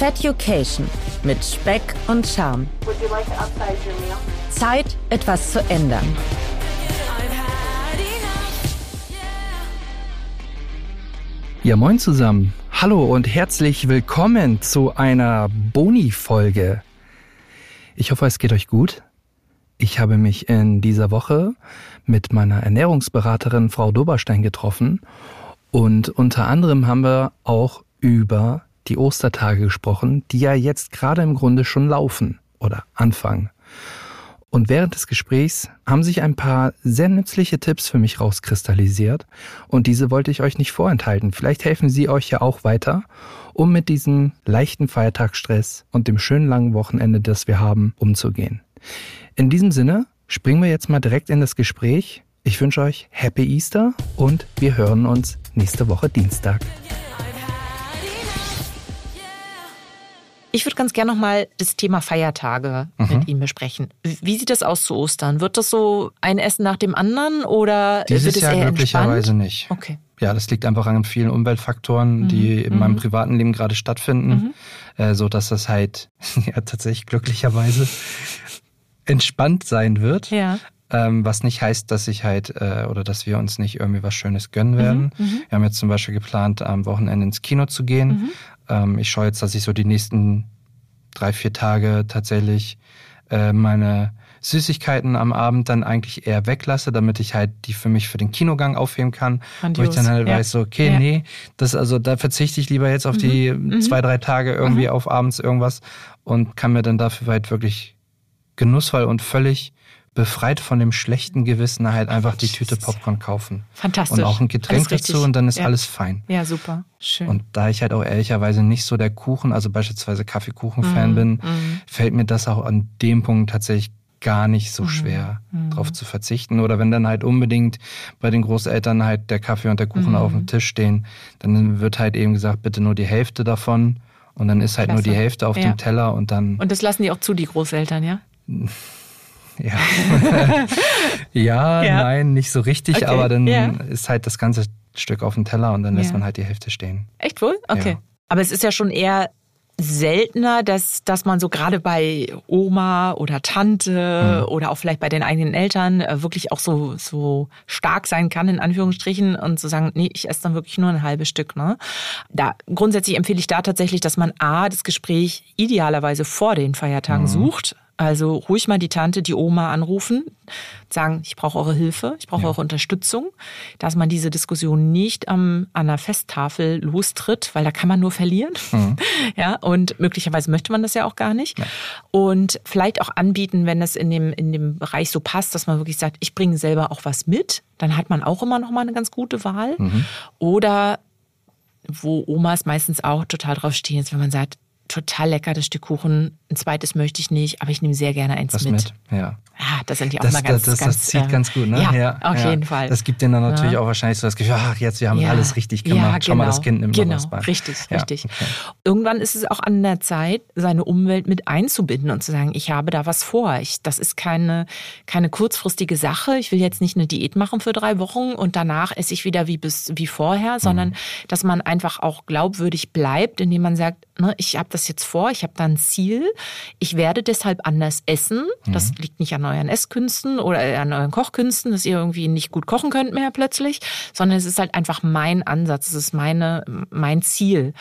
Feducation mit Speck und Charme. Zeit, etwas zu ändern. Ja, moin zusammen. Hallo und herzlich willkommen zu einer Boni-Folge. Ich hoffe, es geht euch gut. Ich habe mich in dieser Woche mit meiner Ernährungsberaterin Frau Doberstein getroffen und unter anderem haben wir auch über die Ostertage gesprochen, die ja jetzt gerade im Grunde schon laufen oder anfangen. Und während des Gesprächs haben sich ein paar sehr nützliche Tipps für mich rauskristallisiert und diese wollte ich euch nicht vorenthalten. Vielleicht helfen sie euch ja auch weiter, um mit diesem leichten Feiertagsstress und dem schönen langen Wochenende, das wir haben, umzugehen. In diesem Sinne springen wir jetzt mal direkt in das Gespräch. Ich wünsche euch Happy Easter und wir hören uns nächste Woche Dienstag. Ich würde ganz gerne nochmal das Thema Feiertage mhm. mit Ihnen besprechen. Wie sieht das aus zu Ostern? Wird das so ein Essen nach dem anderen oder Dieses wird es Jahr eher glücklicherweise entspannt? nicht. Okay. Ja, das liegt einfach an vielen Umweltfaktoren, Mhm. die in Mhm. meinem privaten Leben gerade stattfinden, Mhm. äh, so dass das halt ja tatsächlich glücklicherweise entspannt sein wird. Ja. Ähm, was nicht heißt, dass ich halt äh, oder dass wir uns nicht irgendwie was Schönes gönnen werden. Mhm. Mhm. Wir haben jetzt zum Beispiel geplant, am Wochenende ins Kino zu gehen. Mhm. Ähm, ich schaue jetzt, dass ich so die nächsten drei, vier Tage tatsächlich äh, meine Süßigkeiten am Abend dann eigentlich eher weglasse, damit ich halt die für mich für den Kinogang aufheben kann. Grandios. Wo ich dann halt Ja. weiß, so, okay, Ja. nee, das also da verzichte ich lieber jetzt auf die Mhm. zwei, drei Tage irgendwie auf abends irgendwas und kann mir dann dafür halt wirklich genussvoll und völlig befreit von dem schlechten Gewissen halt einfach die Tüte Popcorn kaufen. Fantastisch. Und auch ein Getränk dazu und dann ist Ja. alles fein. Ja, super. Schön. Und da ich halt auch ehrlicherweise nicht so der Kuchen, also beispielsweise Kaffeekuchen-Fan Mhm, bin, mhm. fällt mir das auch an dem Punkt tatsächlich gar nicht so Mhm, schwer, mhm. drauf zu verzichten. Oder wenn dann halt unbedingt bei den Großeltern halt der Kaffee und der Kuchen Mhm. auf dem Tisch stehen, dann wird halt eben gesagt, bitte nur die Hälfte davon. Und dann ist halt nur Klasse. die Hälfte auf Ja. dem Teller und dann, Und das lassen die auch zu, die Großeltern, ja? ja. ja, Ja. nein, nicht so richtig, Okay, aber dann ja. ist halt das ganze Stück auf dem Teller und dann lässt man halt die Hälfte stehen. Echt wohl? Okay. Aber es ist ja schon eher seltener, dass, dass man so gerade bei Oma oder Tante Mhm. oder auch vielleicht bei den eigenen Eltern äh, wirklich auch so, so stark sein kann, in Anführungsstrichen, und zu sagen, nee, ich esse dann wirklich nur ein halbes Stück. Ne? Da, grundsätzlich empfehle ich da tatsächlich, dass man A, das Gespräch idealerweise vor den Feiertagen Mhm. sucht. Also ruhig mal die Tante, die Oma anrufen, sagen, ich brauche eure Hilfe, ich brauche Ja. eure Unterstützung, dass man diese Diskussion nicht am, an der Festtafel lostritt, weil da kann man nur verlieren. Mhm. Ja, und möglicherweise möchte man das ja auch gar nicht. Und vielleicht auch anbieten, wenn das in dem, in dem Bereich so passt, dass man wirklich sagt, ich bringe selber auch was mit, dann hat man auch immer noch mal eine ganz gute Wahl. Mhm. Oder wo Omas meistens auch total drauf stehen, ist, wenn man sagt, total lecker das Stück Kuchen, ein zweites möchte ich nicht, aber ich nehme sehr gerne eins Was mit. mit? Ja. Ja, das sind die auch Das, mal ganz, das, das, ganz, das zieht äh, ganz gut, ne? Ja, auf ja. jeden Fall. Das gibt denen dann natürlich Ja. auch wahrscheinlich so das Gefühl, ach, jetzt, wir haben Ja. alles richtig gemacht. Ja, Schau mal, genau. das Kind nimmt genau. noch was bei. Richtig, Ja, richtig. okay. Irgendwann ist es auch an der Zeit, seine Umwelt mit einzubinden und zu sagen, ich habe da was vor. Ich, das ist keine, keine kurzfristige Sache. Ich will jetzt nicht eine Diät machen für drei Wochen und danach esse ich wieder wie bis wie vorher, Mhm. sondern dass man einfach auch glaubwürdig bleibt, indem man sagt, ne, ich habe das jetzt vor, ich habe da ein Ziel, ich werde deshalb anders essen. Mhm. Das liegt nicht an euren Esskünsten oder an euren Kochkünsten, dass ihr irgendwie nicht gut kochen könnt mehr plötzlich, sondern es ist halt einfach mein Ansatz, es ist meine, mein Ziel.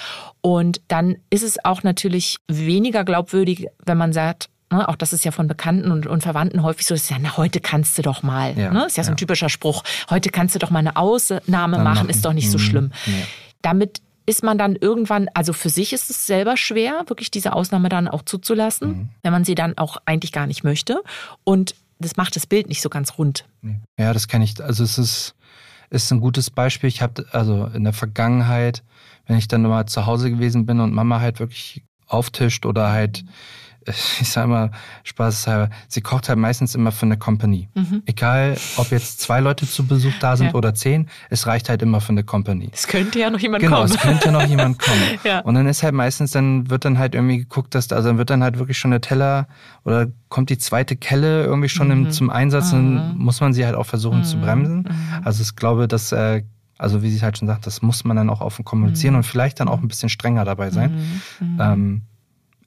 Und dann ist es auch natürlich weniger glaubwürdig, wenn man sagt, ne, auch das ist ja von Bekannten und, und Verwandten häufig so, dass sie sagen, na, heute kannst du doch mal. Ja, ne? Ist ja so ein ja. typischer Spruch. Heute kannst du doch mal eine Ausnahme machen, machen. ist doch nicht so Mhm. schlimm. Ja. Damit ist man dann irgendwann, also für sich ist es selber schwer, wirklich diese Ausnahme dann auch zuzulassen, Mhm. wenn man sie dann auch eigentlich gar nicht möchte. Und das macht das Bild nicht so ganz rund. Ja, das kenne ich. Also es ist, ist ein gutes Beispiel. Ich habe also in der Vergangenheit, wenn ich dann mal zu Hause gewesen bin und Mama halt wirklich auftischt oder halt ich sag mal, spaßeshalber, sie kocht halt meistens immer für eine Company. Mhm. Egal, ob jetzt zwei Leute zu Besuch da sind Ja. oder zehn, es reicht halt immer für eine Company. Es könnte ja noch jemand Genau, kommen. es könnte noch jemand kommen. Ja. Und dann ist halt meistens, dann wird dann halt irgendwie geguckt, dass, also dann wird dann halt wirklich schon der Teller oder kommt die zweite Kelle irgendwie schon im, zum Einsatz, dann muss man sie halt auch versuchen zu bremsen. Also ich glaube, dass äh, Also wie sie halt schon sagt, das muss man dann auch offen kommunizieren Mhm. und vielleicht dann auch ein bisschen strenger dabei sein. Ähm,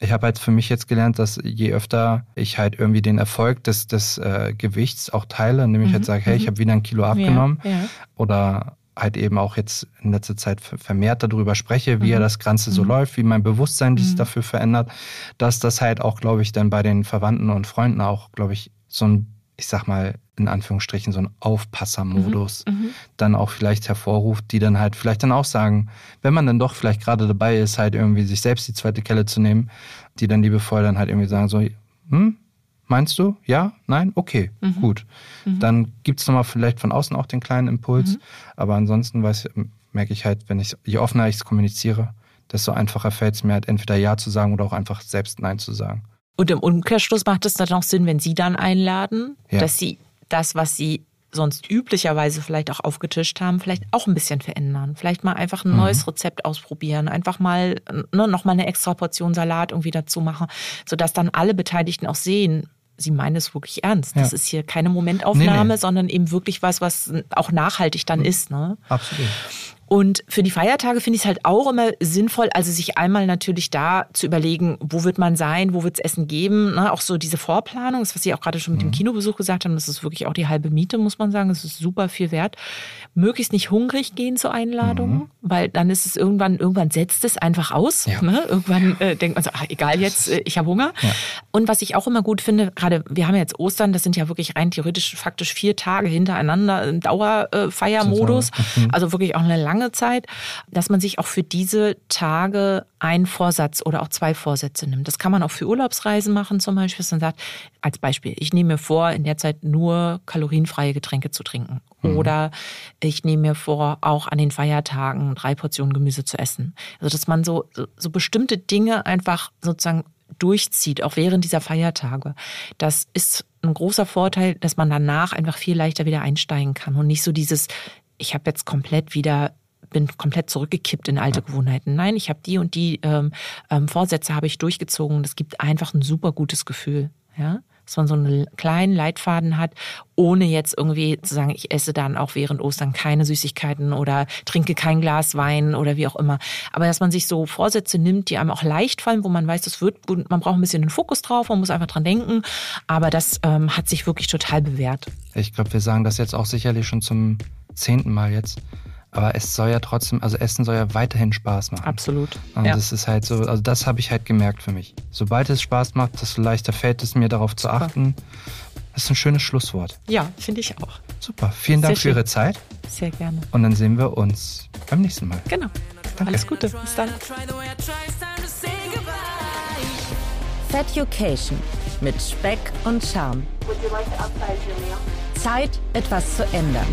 ich habe halt für mich jetzt gelernt, dass je öfter ich halt irgendwie den Erfolg des, des äh, Gewichts auch teile, indem ich halt sage, hey, ich habe wieder ein Kilo abgenommen Mhm. Ja, ja. oder halt eben auch jetzt in letzter Zeit ver- vermehrt darüber spreche, wie ja Mhm. das Ganze so läuft, wie mein Bewusstsein sich Mhm. dafür verändert, dass das halt auch, glaube ich, dann bei den Verwandten und Freunden auch, glaube ich, so ein, ich sag mal, in Anführungsstrichen, so ein Aufpassermodus Mhm. dann auch vielleicht hervorruft, die dann halt vielleicht dann auch sagen, wenn man dann doch vielleicht gerade dabei ist, halt irgendwie sich selbst die zweite Kelle zu nehmen, die dann liebevoll dann halt irgendwie sagen so, hm, meinst du? Ja? Nein? Okay, Mhm. gut. Dann gibt's nochmal vielleicht von außen auch den kleinen Impuls, Mhm. aber ansonsten weiß, merke ich halt, wenn ich, je offener ich es kommuniziere, desto einfacher fällt es mir halt entweder Ja zu sagen oder auch einfach selbst Nein zu sagen. Und im Umkehrschluss macht es dann auch Sinn, wenn Sie dann einladen, Ja. dass Sie das, was Sie sonst üblicherweise vielleicht auch aufgetischt haben, vielleicht auch ein bisschen verändern. Vielleicht mal einfach ein neues Rezept ausprobieren, einfach mal ne, noch mal eine extra Portion Salat irgendwie dazu machen, sodass dann alle Beteiligten auch sehen, Sie meinen es wirklich ernst. Das Ja. ist hier keine Momentaufnahme, Nee, nee. sondern eben wirklich was, was auch nachhaltig dann ist. Ne? Absolut. Und für die Feiertage finde ich es halt auch immer sinnvoll, also sich einmal natürlich da zu überlegen, wo wird man sein, wo wird es Essen geben. Ne? Auch so diese Vorplanung, das, was Sie auch gerade schon mit dem Kinobesuch gesagt haben, das ist wirklich auch die halbe Miete, muss man sagen. Das ist super viel wert. Möglichst nicht hungrig gehen zur Einladung, weil dann ist es irgendwann, irgendwann setzt es einfach aus. Ja. Ne? Irgendwann äh, denkt man so, ach, egal jetzt, äh, ich habe Hunger. Ja. Und was ich auch immer gut finde, gerade wir haben ja jetzt Ostern, das sind ja wirklich rein theoretisch faktisch vier Tage hintereinander im Dauerfeiermodus. Also wirklich auch eine lange Zeit, dass man sich auch für diese Tage einen Vorsatz oder auch zwei Vorsätze nimmt. Das kann man auch für Urlaubsreisen machen zum Beispiel, dass man sagt, als Beispiel, ich nehme mir vor, in der Zeit nur kalorienfreie Getränke zu trinken. Oder ich nehme mir vor, auch an den Feiertagen drei Portionen Gemüse zu essen. Also dass man so, so, so bestimmte Dinge einfach sozusagen durchzieht, auch während dieser Feiertage. Das ist ein großer Vorteil, dass man danach einfach viel leichter wieder einsteigen kann und nicht so dieses, ich habe jetzt komplett wieder bin komplett zurückgekippt in alte Gewohnheiten. Nein, ich habe die und die ähm, ähm, Vorsätze habe ich durchgezogen. Das gibt einfach ein super gutes Gefühl, ja, dass man so einen kleinen Leitfaden hat, ohne jetzt irgendwie zu sagen, ich esse dann auch während Ostern keine Süßigkeiten oder trinke kein Glas Wein oder wie auch immer. Aber dass man sich so Vorsätze nimmt, die einem auch leicht fallen, wo man weiß, das wird man braucht ein bisschen den Fokus drauf, man muss einfach dran denken. Aber das ähm, hat sich wirklich total bewährt. Ich glaube, wir sagen das jetzt auch sicherlich schon zum zehnten Mal jetzt. Aber es soll ja trotzdem, also Essen soll ja weiterhin Spaß machen. Absolut. Und ja. das ist halt so, also das habe ich halt gemerkt für mich. Sobald es Spaß macht, desto leichter fällt es mir darauf zu achten. Das ist ein schönes Schlusswort. ja, finde ich auch. Super. Vielen Dank Sehr für Ihre schön. Zeit. Sehr gerne. Und dann sehen wir uns beim nächsten Mal. Genau. Alles Gute. Bis dann. Feducation mit Speck und Charme. Would you like to upsize your meal? Zeit, etwas zu ändern.